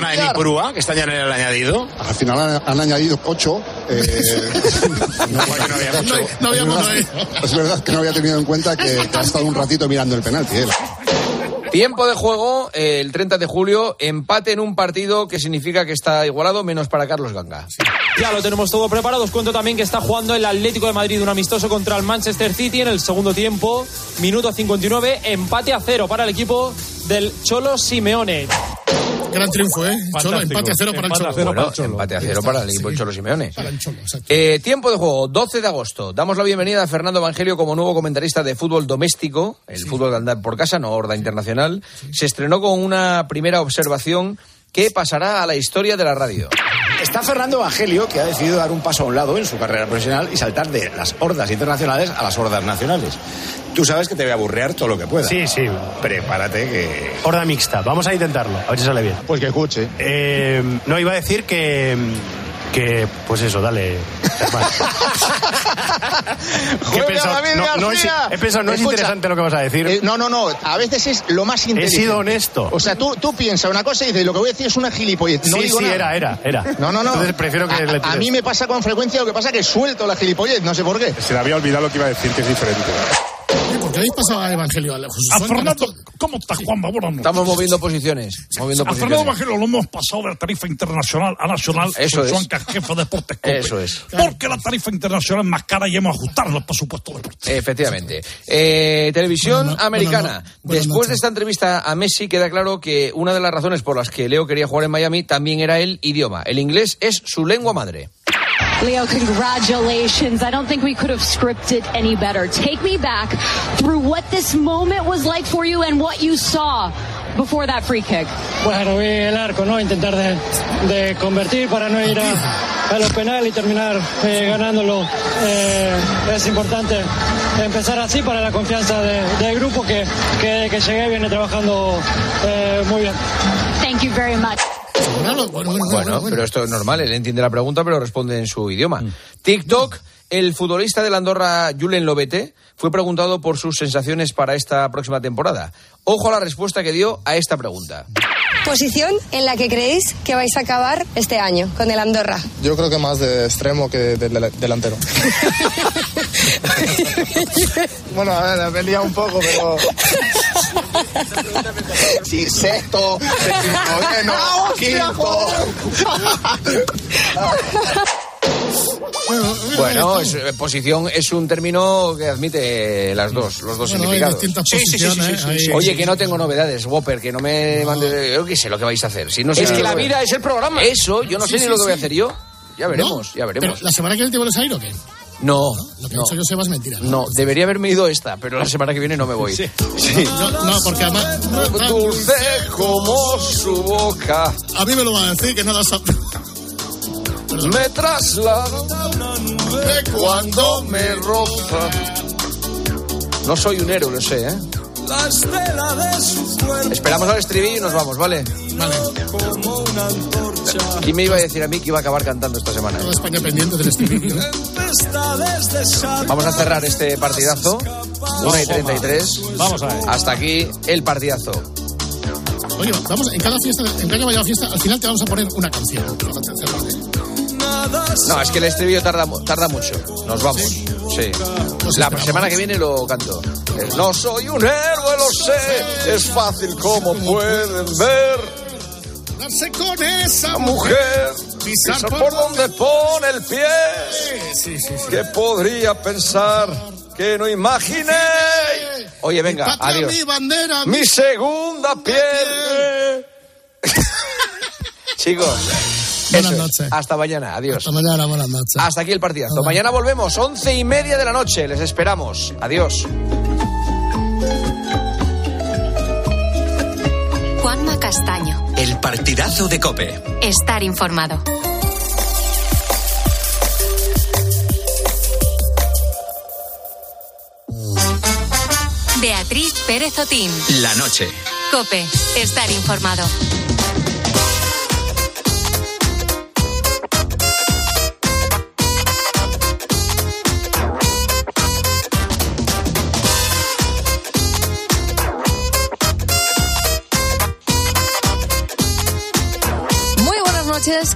perdona, en Ipurúa, que está ya en el añadido. Al final han, han añadido ocho. eh, No, porque no había mucho. No había es, verdad, es verdad que no había tenido en cuenta que, que ha estado un ratito mirando el penalti. él. Tiempo de juego eh, el 30 de julio, empate en un partido que significa que está igualado, menos para Carlos Ganga. Ya lo tenemos todo preparado. Os cuento también que está jugando el Atlético de Madrid un amistoso contra el Manchester City en el segundo tiempo. Minuto 59, empate a cero para el equipo del Cholo Simeone. Gran triunfo, ¿eh? Cholo, empate a cero para el Empate a Cholo. cero. Bueno, para el Cholo. empate a cero para el equipo Cholo Simeone. Para el Cholo, exacto. Eh, tiempo de juego, 12 de agosto. Damos la bienvenida a Fernando Evangelio como nuevo comentarista de fútbol doméstico, el fútbol de andar por casa, no horda internacional. Se estrenó con una primera observación que pasará a la historia de la radio. Está Fernando Evangelio, que ha decidido dar un paso a un lado en su carrera profesional y saltar de las hordas internacionales a las hordas nacionales. Tú sabes que te voy a aburrear todo lo que pueda. Sí, sí. Prepárate que... Horda mixta. Vamos a intentarlo. A ver si sale bien. Pues que escuche. Eh, no, iba a decir que. Que, pues eso, dale. ¿Qué he pensado? No, no es, he pensado, no es interesante lo que vas a decir. Eh, no, no, no. A veces es lo más He inteligente. sido honesto. O sea, tú, tú piensas una cosa y dices, lo que voy a decir es una gilipollez. No sí, digo sí, nada. era, era, era. No, no, no. Entonces prefiero que a, le a mí me pasa con frecuencia lo que pasa que suelto la gilipollez, no sé por qué. Se le había olvidado lo que iba a decir, que es diferente. Oye, ¿Por qué habéis pasado a Evangelio? A Jesús A Fuentes, Fernando, ¿cómo estás, Juanma? Buenas noches. Estamos moviendo posiciones. Moviendo A Fernando. Evangelio lo hemos pasado de la tarifa internacional a nacional. Eso es. jefe de deportes. Cope. Eso es. Porque la tarifa internacional es más cara y hemos ajustado los presupuestos deportivos. Efectivamente. Eh, televisión no- americana. no- Después de esta entrevista a Messi queda claro que una de las razones por las que Leo quería jugar en Miami también era el idioma. El inglés es su lengua madre. Leo, congratulations. I don't think we could have scripted any better. Take me back through what this moment was like for you and what you saw before that free kick. Bueno, vi el arco, ¿no? Intentar de, de convertir para no ir a, a los penales y terminar eh, ganándolo. Eh, es importante empezar así para la confianza de- del grupo que, que, que llegué viene trabajando eh, muy bien. Thank you very much. Bueno, pero esto es normal, él entiende la pregunta, pero responde en su idioma. TikTok, el futbolista de la Andorra, Julen Lobete, fue preguntado por sus sensaciones para esta próxima temporada. Ojo a la respuesta que dio a esta pregunta. Posición en la que creéis que vais a acabar este año con el Andorra. Yo creo que más de extremo que de, delantero. bueno, a ver, me he liado un poco, pero... Sí, sexto, noveno, quinto. Bueno, es- eh, posición es un término que admite las dos, los dos Bueno, significados. hay- Oye, que no tengo novedades, Whopper, que no me mandes... Yo qué sé lo que vais a hacer. Si no sé Es que la vida es el programa. Eso, yo no Sí, sé ni sí, lo que voy a sí. hacer yo. Ya veremos, ¿No? ya veremos. Pero, ¿La semana que viene te vuelves a ir o qué? No, Lo que no, he dicho yo Seba es mentira. no, debería haberme ido esta, pero la semana que viene no me voy. Sí. Yo- no, porque además... Dulce como su boca, A mí me lo van a decir que nada sabe. me traslado de cuando me roza. No soy un héroe, lo sé, ¿eh? Esperamos al estribillo y nos vamos, ¿vale? Vale, ¿Quién me iba a decir a mí que iba a acabar cantando esta semana? toda España pendiente del estribillo. Vamos a cerrar este partidazo. 1 y 33. Vamos a ver. Hasta aquí el partidazo. Oye, vamos, en cada fiesta, en cada que vaya a fiesta, al final te vamos a poner una canción. No, es que el estribillo tarda, tarda mucho. Nos vamos. Sí. La semana que viene lo canto. Eh, No soy un héroe, lo sé. Es fácil como pueden ver. Darse con esa mujer Pisar pisar por por donde pone el pie. Sí, sí, sí. ¿Qué podría pensar que no imaginé? Oye, venga, Patria, adiós. Mi bandera, Mi segunda piel. Chicos, Buenas eso es. noches. Hasta mañana, adiós. Hasta mañana, buenas noches. Hasta aquí el partidazo. Mañana volvemos, once y media de la noche. Les esperamos. Adiós. Juanma Castaño. El partidazo de Cope. Estar informado. Beatriz Pérez Otín. La noche. Cope. Estar informado.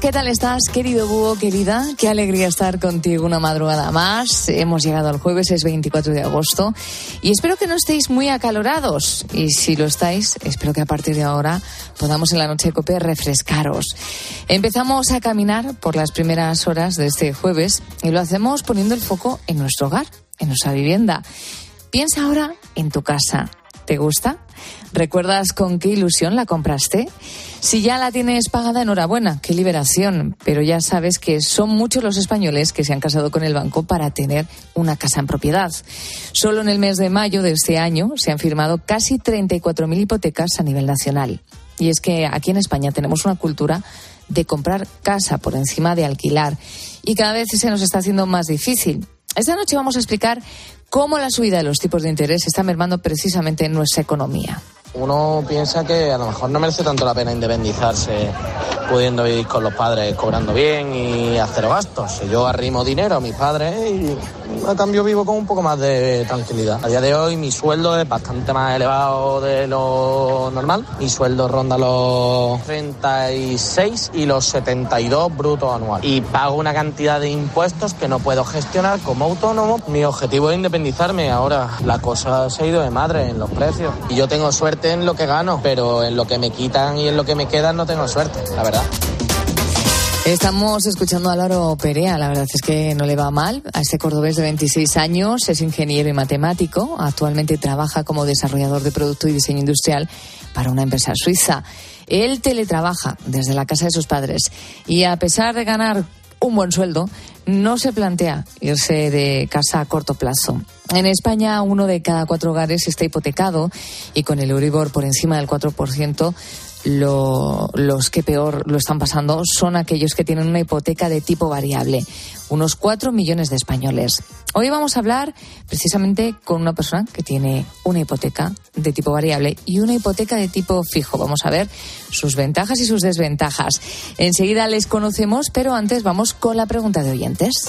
¿Qué tal estás, querido búho, querida? Qué alegría estar contigo una madrugada más. Hemos llegado al jueves, es 24 de agosto, y espero que no estéis muy acalorados. Y si lo estáis, espero que a partir de ahora podamos en la noche de COPE refrescaros. Empezamos a caminar por las primeras horas de este jueves y lo hacemos poniendo el foco en nuestro hogar, en nuestra vivienda. Piensa ahora en tu casa. ¿Te gusta? ¿Recuerdas con qué ilusión la compraste? Si ya la tienes pagada, enhorabuena, qué liberación. Pero ya sabes que son muchos los españoles que se han casado con el banco para tener una casa en propiedad. Solo en el mes de mayo de este año se han firmado casi 34.000 hipotecas a nivel nacional. Y es que aquí en España tenemos una cultura de comprar casa por encima de alquilar y cada vez se nos está haciendo más difícil. Esta noche vamos a explicar cómo la subida de los tipos de interés está mermando precisamente nuestra economía. Uno piensa que a lo mejor no merece tanto la pena independizarse pudiendo vivir con los padres cobrando bien y hacer gastos. Yo arrimo dinero a mis padres y a cambio vivo con un poco más de tranquilidad. A día de hoy mi sueldo es bastante más elevado de lo normal. Mi sueldo ronda los 36 y los 72 brutos anuales. Y pago una cantidad de impuestos que no puedo gestionar como autónomo. Mi objetivo es independizarme. Ahora la cosa se ha ido de madre en los precios. Y yo tengo suerte en lo que gano, pero en lo que me quitan y en lo que me quedan no tengo suerte, la verdad. Estamos escuchando a Laro Perea, la verdad es que no le va mal. A este cordobés de 26 años es ingeniero y matemático. Actualmente trabaja como desarrollador de producto y diseño industrial para una empresa suiza. Él teletrabaja desde la casa de sus padres y a pesar de ganar un buen sueldo, no se plantea irse de casa a corto plazo. En España, uno de cada cuatro hogares está hipotecado y con el Euribor por encima del 4%, lo, los que peor lo están pasando son aquellos que tienen una hipoteca de tipo variable, unos cuatro millones de españoles. Hoy vamos a hablar precisamente con una persona que tiene una hipoteca de tipo variable y una hipoteca de tipo fijo. Vamos a ver sus ventajas y sus desventajas. Enseguida les conocemos, pero antes vamos con la pregunta de oyentes.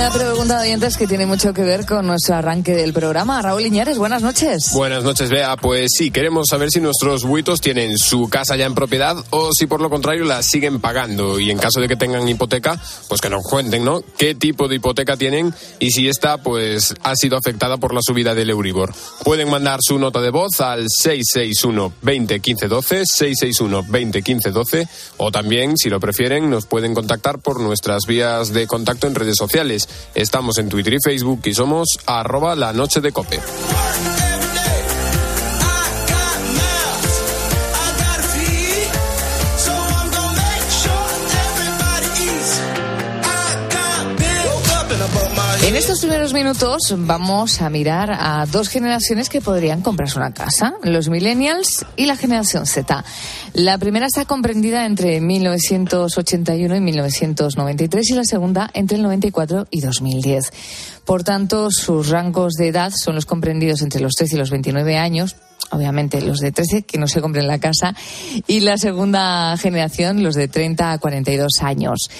Una pregunta de oyentes que tiene mucho que ver con nuestro arranque del programa. Raúl Iñares, buenas noches. Buenas noches, Bea. Pues sí, queremos saber si nuestros buitos tienen su casa ya en propiedad o si por lo contrario la siguen pagando. Y en caso de que tengan hipoteca, pues que nos cuenten, ¿no? ¿Qué tipo de hipoteca tienen y si esta, pues, ha sido afectada por la subida del Euribor? Pueden mandar su nota de voz al 661 20 15 12, 661 20 15 12, o también, si lo prefieren, nos pueden contactar por nuestras vías de contacto en redes sociales. Estamos en Twitter y Facebook y somos arroba la noche de cope. En estos primeros minutos vamos a mirar a dos generaciones que podrían comprarse una casa, los millennials y la generación Z. La primera está comprendida entre 1981 y 1993 y la segunda entre el 94 y 2010. Por tanto, sus rangos de edad son los comprendidos entre los 13 y los 29 años, obviamente los de 13 que no se compren la casa y la segunda generación los de 30 a 42 años.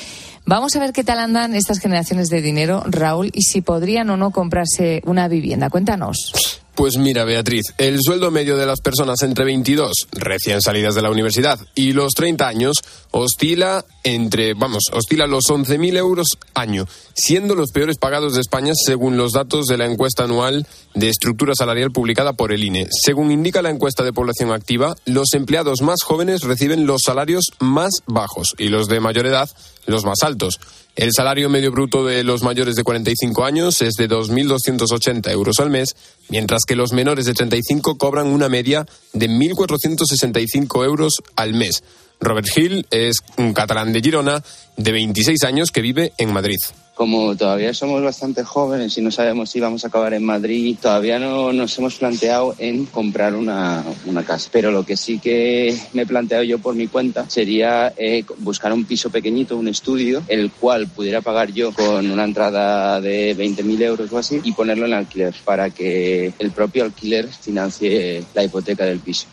Vamos a ver qué tal andan estas generaciones de dinero, Raúl, y si podrían o no comprarse una vivienda. Cuéntanos. Pues mira, Beatriz, el sueldo medio de las personas entre 22, recién salidas de la universidad, y los 30 años oscila entre, vamos, oscila los 11.000 euros año, siendo los peores pagados de España según los datos de la encuesta anual de estructura salarial publicada por el INE. Según indica la encuesta de población activa, los empleados más jóvenes reciben los salarios más bajos y los de mayor edad los más altos. El salario medio bruto de los mayores de 45 años es de 2.280 euros al mes, mientras que los menores de 35 cobran una media de 1.465 euros al mes. Robert Hill es un catalán de Girona de 26 años que vive en Madrid. Como todavía somos bastante jóvenes y no sabemos si vamos a acabar en Madrid, todavía no nos hemos planteado en comprar una, una casa. Pero lo que sí que me he planteado yo por mi cuenta sería eh, buscar un piso pequeñito, un estudio, el cual pudiera pagar yo con una entrada de 20.000 euros o así y ponerlo en alquiler para que el propio alquiler financie la hipoteca del piso.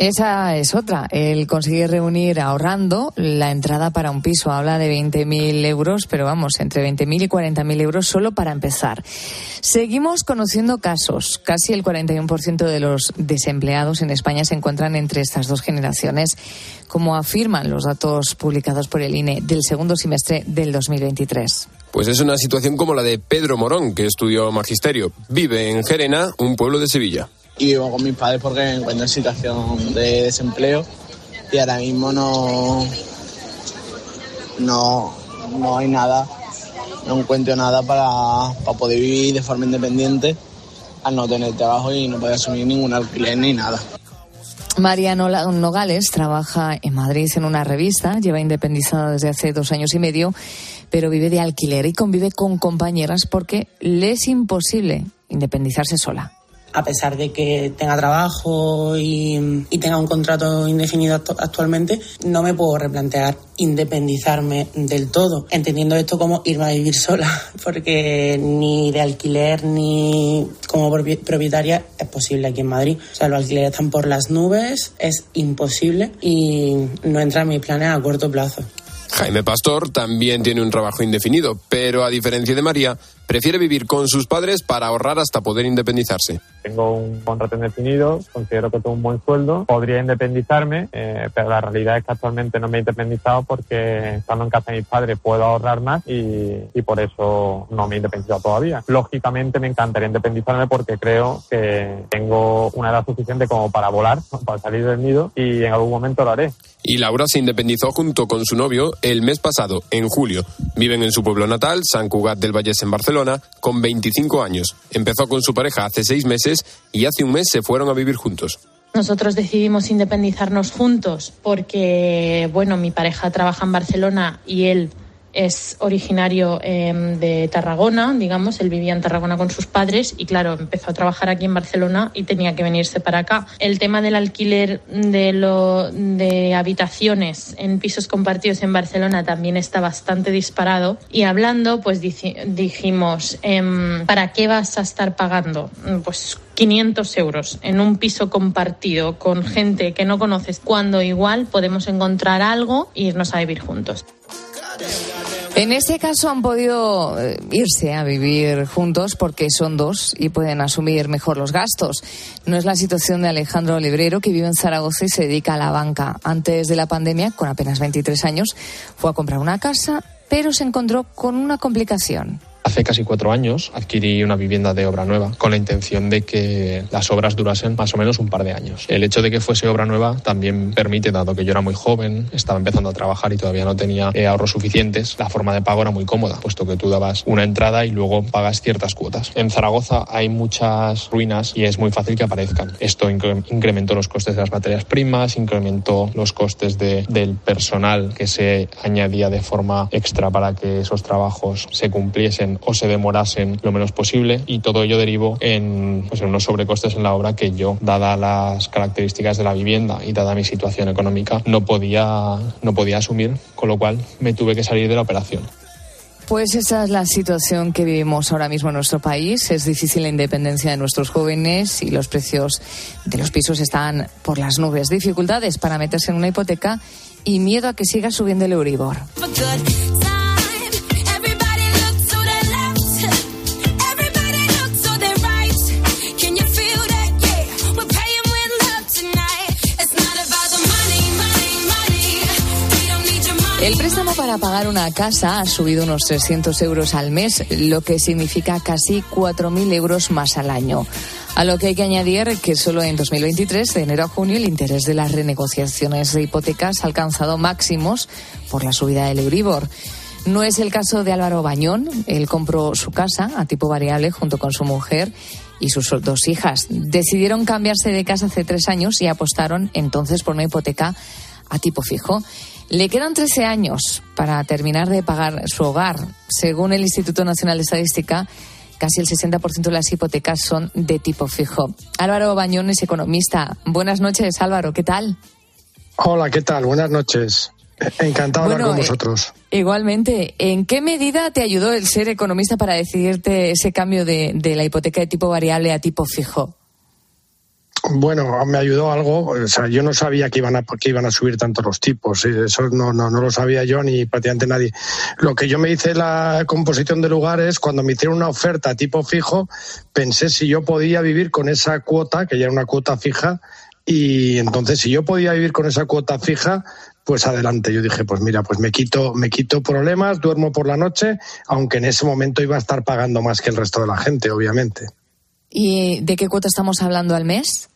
Esa es otra, el conseguir reunir ahorrando la entrada para un piso. Habla de 20.000 euros, pero vamos, entre 20.000 y 40.000 euros solo para empezar. Seguimos conociendo casos. Casi el 41% de los desempleados en España se encuentran entre estas dos generaciones, como afirman los datos publicados por el INE del segundo semestre del 2023. Pues es una situación como la de Pedro Morón, que estudió magisterio. Vive en Gerena, un pueblo de Sevilla y vivo con mis padres porque me encuentro en situación de desempleo y ahora mismo no, no, no hay nada, no encuentro nada para, para poder vivir de forma independiente al no tener trabajo y no poder asumir ningún alquiler ni nada. María Nogales trabaja en Madrid en una revista, lleva independizada desde hace dos años y medio, pero vive de alquiler y convive con compañeras porque le es imposible independizarse sola a pesar de que tenga trabajo y, tenga un contrato indefinido actualmente, no me puedo replantear independizarme del todo, entendiendo esto como irme a vivir sola, porque ni de alquiler ni como propietaria es posible aquí en Madrid. O sea, los alquileres están por las nubes, es imposible y no entra en mis planes a corto plazo. Jaime Pastor también tiene un trabajo indefinido, pero a diferencia de María, prefiere vivir con sus padres para ahorrar hasta poder independizarse. Tengo un contrato indefinido, considero que tengo un buen sueldo, podría independizarme, eh, pero la realidad es que actualmente no me he independizado porque estando en casa de mis padres puedo ahorrar más y, y por eso no me he independizado todavía. Lógicamente me encantaría independizarme porque creo que tengo una edad suficiente como para volar, para salir del nido y en algún momento lo haré. Y Laura se independizó junto con su novio el mes pasado, en julio. Viven en su pueblo natal, San Cugat del Vallés, en Barcelona, con 25 años. Empezó con su pareja hace seis meses y hace un mes se fueron a vivir juntos. Nosotros decidimos independizarnos juntos porque, bueno, mi pareja trabaja en Barcelona y él es originario em, de Tarragona, digamos, él vivía en Tarragona con sus padres y claro, empezó a trabajar aquí en Barcelona y tenía que venirse para acá. El tema del alquiler de, lo, de habitaciones en pisos compartidos en Barcelona también está bastante disparado y hablando, pues dijimos, em, ¿para qué vas a estar pagando? Pues 500 euros en un piso compartido con gente que no conoces cuando igual podemos encontrar algo e irnos a vivir juntos. En este caso han podido eh, irse a vivir juntos porque son dos y pueden asumir mejor los gastos. No es la situación de Alejandro Librero, que vive en Zaragoza y se dedica a la banca. Antes de la pandemia, con apenas 23 años, fue a comprar una casa, pero se encontró con una complicación. Hace casi cuatro años adquirí una vivienda de obra nueva con la intención de que las obras durasen más o menos un par de años. El hecho de que fuese obra nueva también permite, dado que yo era muy joven, estaba empezando a trabajar y todavía no tenía eh, ahorros suficientes, la forma de pago era muy cómoda, puesto que tú dabas una entrada y luego pagas ciertas cuotas. En Zaragoza hay muchas ruinas y es muy fácil que aparezcan. Esto incrementó los costes de las materias primas, incrementó los costes de, del personal que se añadía de forma extra para que esos trabajos se cumpliesen o se demorasen lo menos posible y todo ello derivó en, pues, en unos sobrecostes en la obra que yo, dada las características de la vivienda y dada mi situación económica, no podía, no podía asumir, con lo cual me tuve que salir de la operación. Pues esa es la situación que vivimos ahora mismo en nuestro país. Es difícil la independencia de nuestros jóvenes y los precios de los pisos están por las nubes. Dificultades para meterse en una hipoteca y miedo a que siga subiendo el Euribor. El préstamo para pagar una casa ha subido unos 300 euros al mes, lo que significa casi 4.000 euros más al año. A lo que hay que añadir que solo en 2023, de enero a junio, el interés de las renegociaciones de hipotecas ha alcanzado máximos por la subida del Euribor. No es el caso de Álvaro Bañón. Él compró su casa a tipo variable junto con su mujer y sus dos hijas. Decidieron cambiarse de casa hace tres años y apostaron entonces por una hipoteca a tipo fijo. Le quedan 13 años para terminar de pagar su hogar. Según el Instituto Nacional de Estadística, casi el 60% de las hipotecas son de tipo fijo. Álvaro Bañón es economista. Buenas noches, Álvaro, ¿qué tal? Hola, ¿qué tal? Buenas noches. Encantado de hablar con eh, vosotros. igualmente, ¿en qué medida te ayudó el ser economista para decidirte ese cambio de, de la hipoteca de tipo variable a tipo fijo? Bueno, me ayudó algo. O sea, yo no sabía que iban a, que iban a subir tanto los tipos. Eso no, no, no lo sabía yo ni prácticamente nadie. Lo que yo me hice la composición de lugares, cuando me hicieron una oferta tipo fijo, pensé si yo podía vivir con esa cuota, que ya era una cuota fija, y entonces si yo podía vivir con esa cuota fija, pues adelante. Yo dije, pues mira, pues me quito, me quito problemas, duermo por la noche, aunque en ese momento iba a estar pagando más que el resto de la gente, obviamente. ¿Y de qué cuota estamos hablando al mes?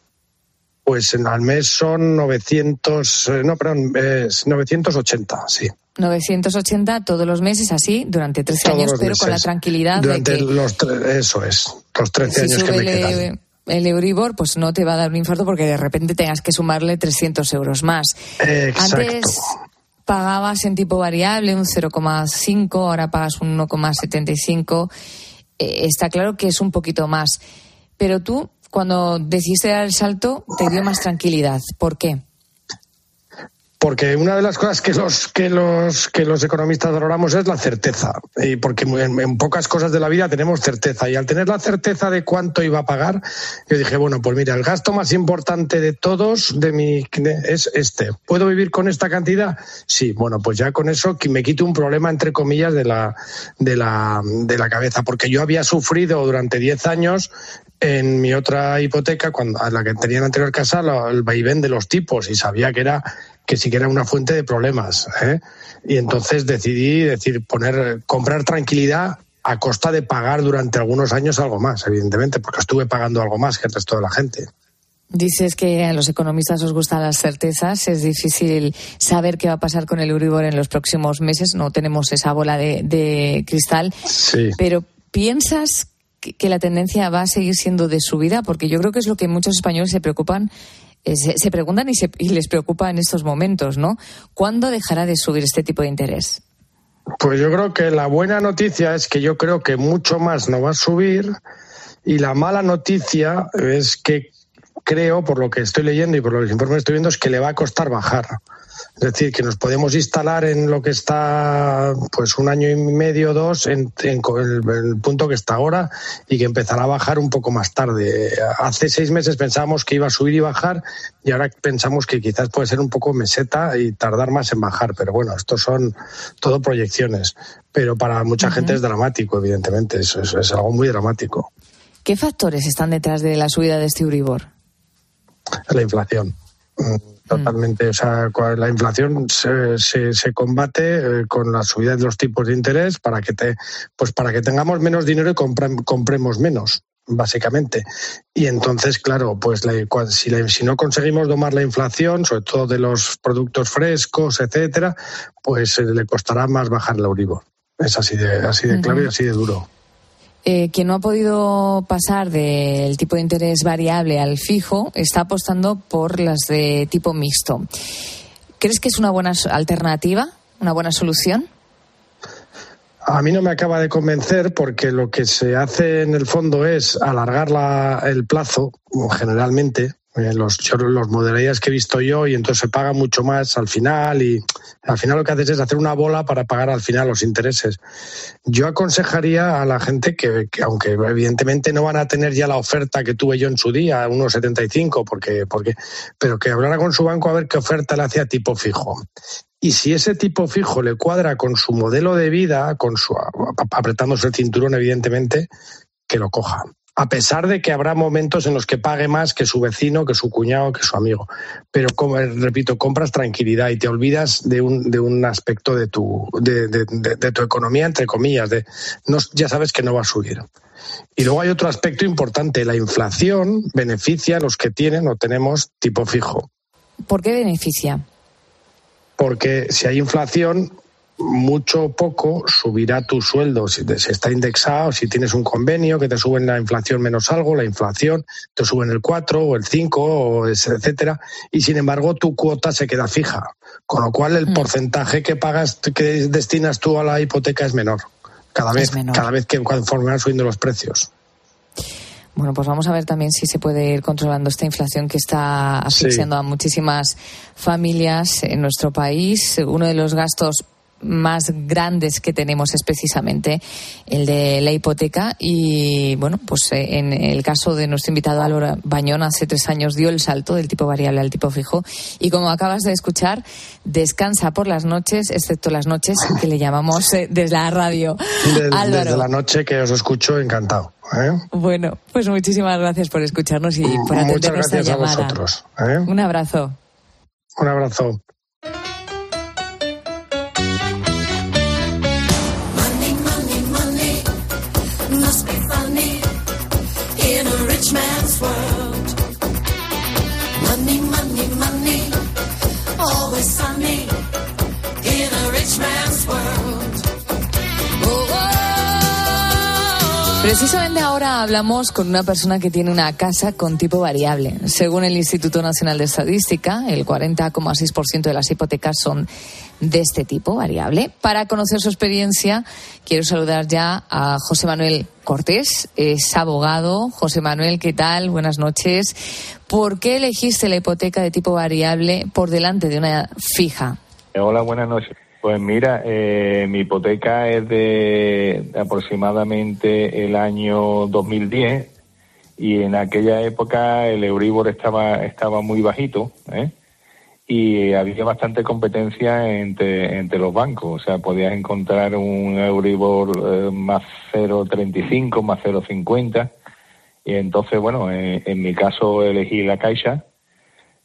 Pues al mes son 900, eh, no, perdón, es 980, sí. 980 todos los meses así durante 13 años, pero con la tranquilidad de que los eso es, los 13 años que me quedan. El Euribor, pues no te va a dar un infarto porque de repente tengas que sumarle 300 euros más. Exacto. Antes pagabas en tipo variable un 0,5, ahora pagas un 1,75. Eh, está claro que es un poquito más. Pero tú cuando decidiste dar el salto te dio más tranquilidad. ¿Por qué? porque una de las cosas que los que los que los economistas valoramos es la certeza. Y porque en, pocas cosas de la vida tenemos certeza. Y al tener la certeza de cuánto iba a pagar yo dije bueno pues mira el gasto más importante de todos de mi es este. Puedo vivir con esta cantidad sí. Bueno pues ya con eso me quito un problema entre comillas de la de la de la cabeza. Porque yo había sufrido durante 10 años en mi otra hipoteca, cuando, a la que tenía en la anterior casa, el vaivén de los tipos y sabía que era que sí que era una fuente de problemas. ¿eh? Y entonces decidí decir poner comprar tranquilidad a costa de pagar durante algunos años algo más, evidentemente, porque estuve pagando algo más que el resto de la gente. Dices que a los economistas os gustan las certezas, es difícil saber qué va a pasar con el Euribor en los próximos meses, no tenemos esa bola de, de cristal, sí. pero ¿piensas que la tendencia va a seguir siendo de subida? Porque yo creo que es lo que muchos españoles se preocupan eh, se, preguntan y, les preocupa en estos momentos, ¿no? ¿Cuándo dejará de subir este tipo de interés? Pues yo creo que la buena noticia es que yo creo que mucho más no va a subir y la mala noticia es que creo, por lo que estoy leyendo y por los informes que estoy viendo, es que le va a costar bajar. Es decir, que nos podemos instalar en lo que está pues un año y medio, dos, en, el, punto que está ahora y que empezará a bajar un poco más tarde. Hace seis meses pensábamos que iba a subir y bajar y ahora pensamos que quizás puede ser un poco meseta y tardar más en bajar. Pero bueno, estos son todo proyecciones. Pero para mucha gente es dramático, evidentemente. Eso, es algo muy dramático. ¿Qué factores están detrás de la subida de este Euribor? La inflación totalmente. O sea, la inflación se, se, combate eh, con la subida de los tipos de interés para que te, pues para que tengamos menos dinero y compremos menos básicamente. Y entonces, claro, pues si, si, no conseguimos domar la inflación, sobre todo de los productos frescos, etcétera, pues eh, le costará más bajar el Euribor. Es así de, así de claro y así de duro. Eh, quien no ha podido pasar del tipo de interés variable al fijo está apostando por las de tipo mixto. ¿Crees que es una buena alternativa, una buena solución? A mí no me acaba de convencer porque lo que se hace en el fondo es alargar el plazo, generalmente, los, los modalidades que he visto yo y entonces se paga mucho más al final y al final lo que haces es hacer una bola para pagar al final los intereses. Yo aconsejaría a la gente que, aunque evidentemente no van a tener ya la oferta que tuve yo en su día, unos 75, porque, porque, pero que hablara con su banco a ver qué oferta le hacía tipo fijo. Y si ese tipo fijo le cuadra con su modelo de vida, con su apretándose el cinturón, evidentemente, que lo coja a pesar de que habrá momentos en los que pague más que su vecino, que su cuñado, que su amigo. Pero, como, repito, compras tranquilidad y te olvidas de un, de un aspecto de tu, de, de, tu economía, entre comillas, de no, ya sabes que no va a subir. Y luego hay otro aspecto importante, la inflación beneficia a los que tienen o tenemos tipo fijo. ¿Por qué beneficia? Porque si hay inflación, mucho o poco subirá tu sueldo si, te, está indexado, si tienes un convenio que te suben la inflación menos algo, la inflación te suben el 4 o el 5 o etcétera y sin embargo tu cuota se queda fija, con lo cual el mm. porcentaje que pagas que destinas tú a la hipoteca es menor cada vez cada vez que conforme van subiendo los precios. Bueno, pues vamos a ver también si se puede ir controlando esta inflación que está asfixiando a muchísimas familias en nuestro país. Uno de los gastos más grandes que tenemos es precisamente el de la hipoteca y bueno, pues eh, en el caso de nuestro invitado Álvaro Bañón hace tres años dio el salto del tipo variable al tipo fijo y como acabas de escuchar descansa por las noches, excepto las noches que le llamamos eh, desde la radio. Álvaro. Desde la noche que os escucho, encantado. ¿eh? Bueno, pues muchísimas gracias por escucharnos y por Muchas atender nuestra gracias a llamada. vosotros. ¿eh? Un abrazo. Un abrazo. Precisamente ahora hablamos con una persona que tiene una casa con tipo variable. Según el Instituto Nacional de Estadística, el 40,6% de las hipotecas son de este tipo, variable. Para conocer su experiencia, quiero saludar ya a José Manuel Cortés, es abogado. José Manuel, ¿qué tal? Buenas noches. ¿Por qué elegiste la hipoteca de tipo variable por delante de una fija? Hola, buenas noches. Pues mira, eh, mi hipoteca es de aproximadamente el año 2010 y en aquella época el Euribor estaba estaba muy bajito ¿eh? y había bastante competencia entre, entre los bancos. O sea, podías encontrar un Euribor eh, más 0,35, más 0,50 y entonces, bueno, eh, en mi caso elegí la Caixa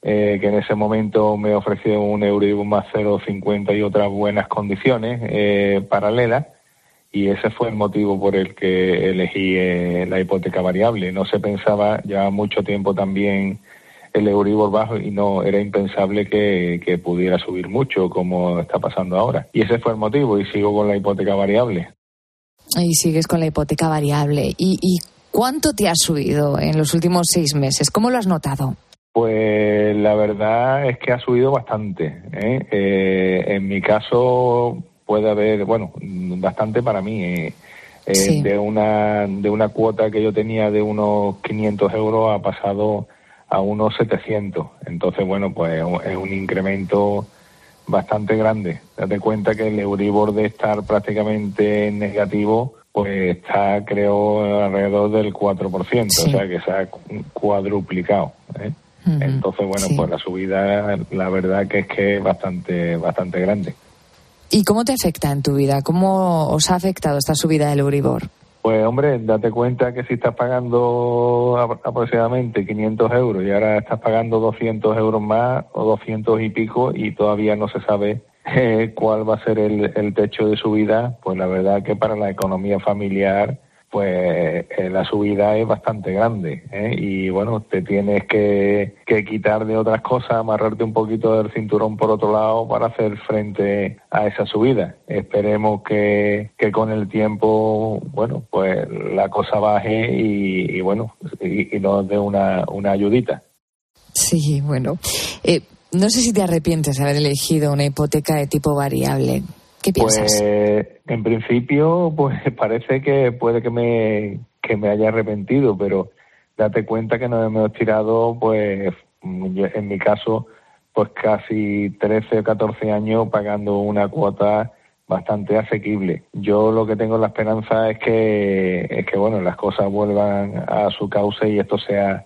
eh, que en ese momento me ofreció un Euribor más 0,50 y otras buenas condiciones eh, paralelas y ese fue el motivo por el que elegí eh, la hipoteca variable. No se pensaba, ya mucho tiempo también el Euribor bajo y no era impensable que, que pudiera subir mucho como está pasando ahora. Y ese fue el motivo y sigo con la hipoteca variable. Y sigues con la hipoteca variable. ¿Y, y cuánto te ha subido en los últimos seis meses? ¿Cómo lo has notado? Pues la verdad es que ha subido bastante. ¿eh? Eh, en mi caso puede haber, bueno, bastante para mí. eh, eh, Sí. De una de una cuota que yo tenía de unos 500 euros ha pasado a unos 700. Entonces, bueno, pues es un incremento bastante grande. Date cuenta que el Euribor de estar prácticamente negativo, pues está, creo, alrededor del 4%, Sí. o sea que se ha cu- cuadruplicado. ¿eh? Entonces, bueno, sí. pues la subida, la verdad que es que es bastante, bastante grande. ¿Y cómo te afecta en tu vida? ¿Cómo os ha afectado esta subida del Euribor? Pues hombre, date cuenta que si estás pagando apro- aproximadamente 500 euros y ahora estás pagando 200 euros más o 200 y pico y todavía no se sabe eh, cuál va a ser el, el techo de subida, pues la verdad que para la economía familiar pues eh, la subida es bastante grande ¿eh? y bueno, te tienes que, que quitar de otras cosas, amarrarte un poquito del cinturón por otro lado para hacer frente a esa subida. Esperemos que, que con el tiempo, bueno, pues la cosa baje y, bueno, y, y nos dé una, una ayudita. Sí, bueno. Eh, no sé si te arrepientes de haber elegido una hipoteca de tipo variable. Pues en principio, pues parece que puede que me, que me haya arrepentido, pero date cuenta que nos hemos tirado, pues en mi caso, pues casi 13 o 14 años pagando una cuota bastante asequible. Yo lo que tengo la esperanza es que, es que bueno, las cosas vuelvan a su cauce y esto sea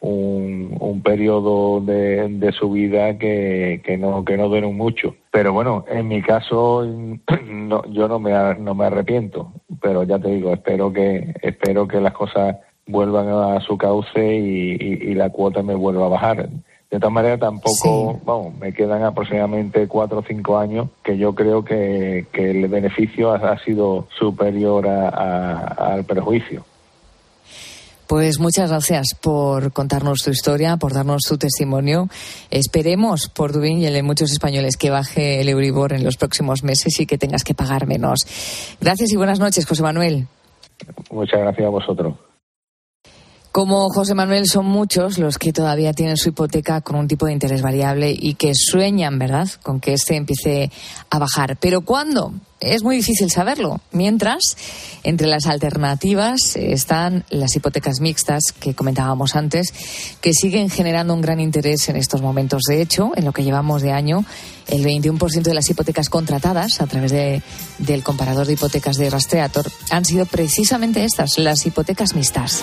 un, un periodo de, de subida que, que no que no dure mucho. Pero bueno, en mi caso no, yo no me no me arrepiento, pero ya te digo, espero que espero que las cosas vuelvan a su cauce y, y- y la cuota me vuelva a bajar. De todas maneras, tampoco, vamos, me quedan aproximadamente cuatro o cinco años que yo creo que, que el beneficio ha, ha sido superior a- a- al perjuicio. Pues muchas gracias por contarnos tu historia, por darnos tu testimonio. Esperemos por tu bien y el de muchos españoles que baje el Euribor en los próximos meses y que tengas que pagar menos. Gracias y buenas noches, José Manuel. Muchas gracias a vosotros. Como José Manuel, son muchos los que todavía tienen su hipoteca con un tipo de interés variable y que sueñan, ¿verdad?, con que este empiece a bajar. ¿Pero cuándo? Es muy difícil saberlo. Mientras, entre las alternativas están las hipotecas mixtas que comentábamos antes, que siguen generando un gran interés en estos momentos. De hecho, en lo que llevamos de año, el 21% de las hipotecas contratadas a través de, del comparador de hipotecas de Rastreator han sido precisamente estas, las hipotecas mixtas.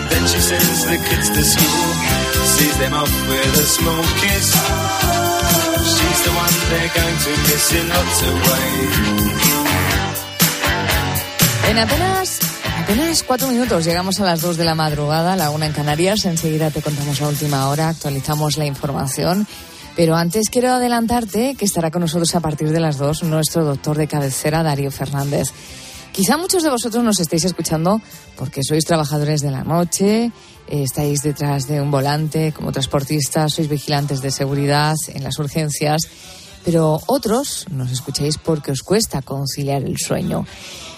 Sends the kids to school. Sees them off with a small kiss. She's the one they're going to miss in lots of ways. En apenas, en apenas cuatro minutos llegamos a las dos de la madrugada, la una en Canarias. Enseguida te contamos la última hora, actualizamos la información. Pero antes quiero adelantarte que estará con nosotros a partir de las dos nuestro doctor de cabecera, Darío Fernández. Quizá muchos de vosotros nos estéis escuchando porque sois trabajadores de la noche, eh, estáis detrás de un volante como transportistas, sois vigilantes de seguridad en las urgencias, pero otros nos escucháis porque os cuesta conciliar el sueño.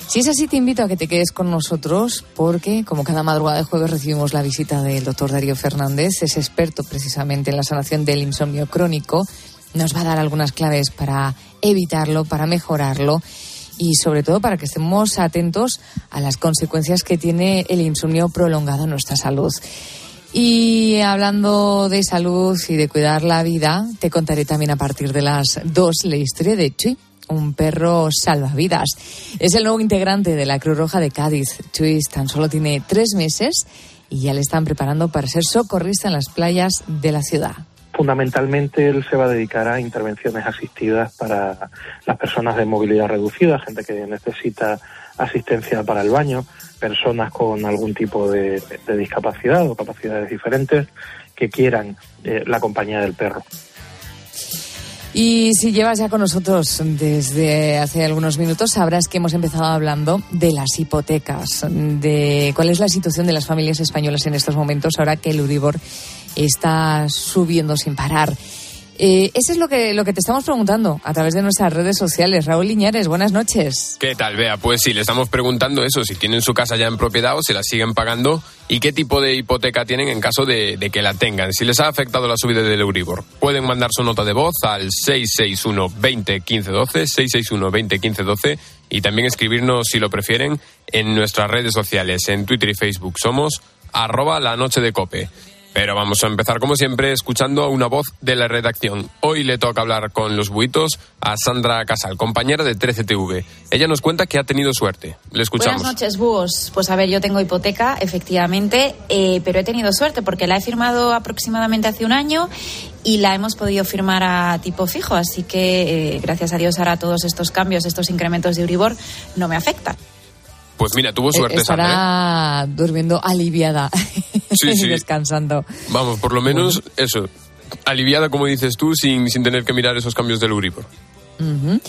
Si es así, te invito a que te quedes con nosotros porque, como cada madrugada de jueves, recibimos la visita del doctor Darío Fernández, es experto precisamente en la sanación del insomnio crónico. Nos va a dar algunas claves para evitarlo, para mejorarlo y sobre todo para que estemos atentos a las consecuencias que tiene el insomnio prolongado en nuestra salud. Y hablando de salud y de cuidar la vida, te contaré también a partir de las dos la historia de Chuy, un perro salvavidas. Es el nuevo integrante de la Cruz Roja de Cádiz. Chuy tan solo tiene tres meses y ya le están preparando para ser socorrista en las playas de la ciudad. Fundamentalmente él se va a dedicar a intervenciones asistidas para las personas de movilidad reducida, gente que necesita asistencia para el baño, personas con algún tipo de, discapacidad o capacidades diferentes que quieran eh, la compañía del perro. Y si llevas ya con nosotros desde hace algunos minutos, sabrás que hemos empezado hablando de las hipotecas, de cuál es la situación de las familias españolas en estos momentos, ahora que el Uribor está subiendo sin parar. Eh, eso es lo que, lo que te estamos preguntando a través de nuestras redes sociales. Raúl Liñares, buenas noches. ¿Qué tal, Bea? Pues sí, le estamos preguntando eso, si tienen su casa ya en propiedad o si la siguen pagando y qué tipo de hipoteca tienen en caso de, de que la tengan. Si les ha afectado la subida del Euribor, pueden mandar su nota de voz al 661 20 15 12, 661 20 15 12 y también escribirnos, si lo prefieren, en nuestras redes sociales, en Twitter y Facebook. Somos arroba la noche de cope. Pero vamos a empezar, como siempre, escuchando a una voz de la redacción. Hoy le toca hablar con los buitos a Sandra Casal, compañera de 13TV. Ella nos cuenta que ha tenido suerte. Le escuchamos. Buenas noches, búhos. Pues a ver, yo tengo hipoteca, efectivamente, eh, pero he tenido suerte porque la he firmado aproximadamente hace un año y la hemos podido firmar a tipo fijo. Así que, eh, gracias a Dios, ahora todos estos cambios, estos incrementos de Euribor no me afectan. Pues mira, tuvo suerte, Eh, Sandra. ¿eh? Estará durmiendo aliviada Sí, y sí. descansando. Vamos, por lo menos eso. Aliviada, como dices tú, sin, sin tener que mirar esos cambios del Euribor. Ujú.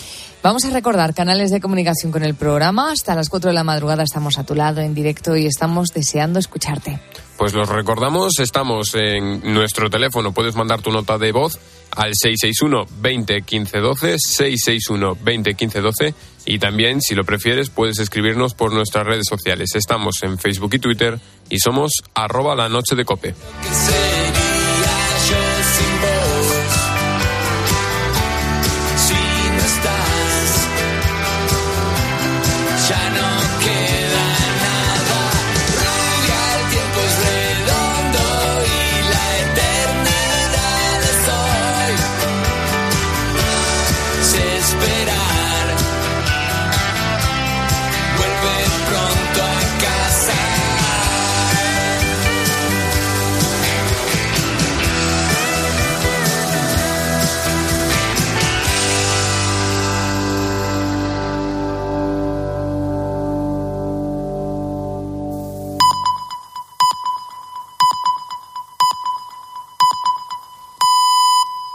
Vamos a recordar canales de comunicación con el programa. Hasta las 4 de la madrugada estamos a tu lado en directo y estamos deseando escucharte. Pues los recordamos, estamos en nuestro teléfono, puedes mandar tu nota de voz al 661 20 15 12, 661 20 15 12 y también, si lo prefieres, puedes escribirnos por nuestras redes sociales. Estamos en Facebook y Twitter y somos arroba la noche de cope.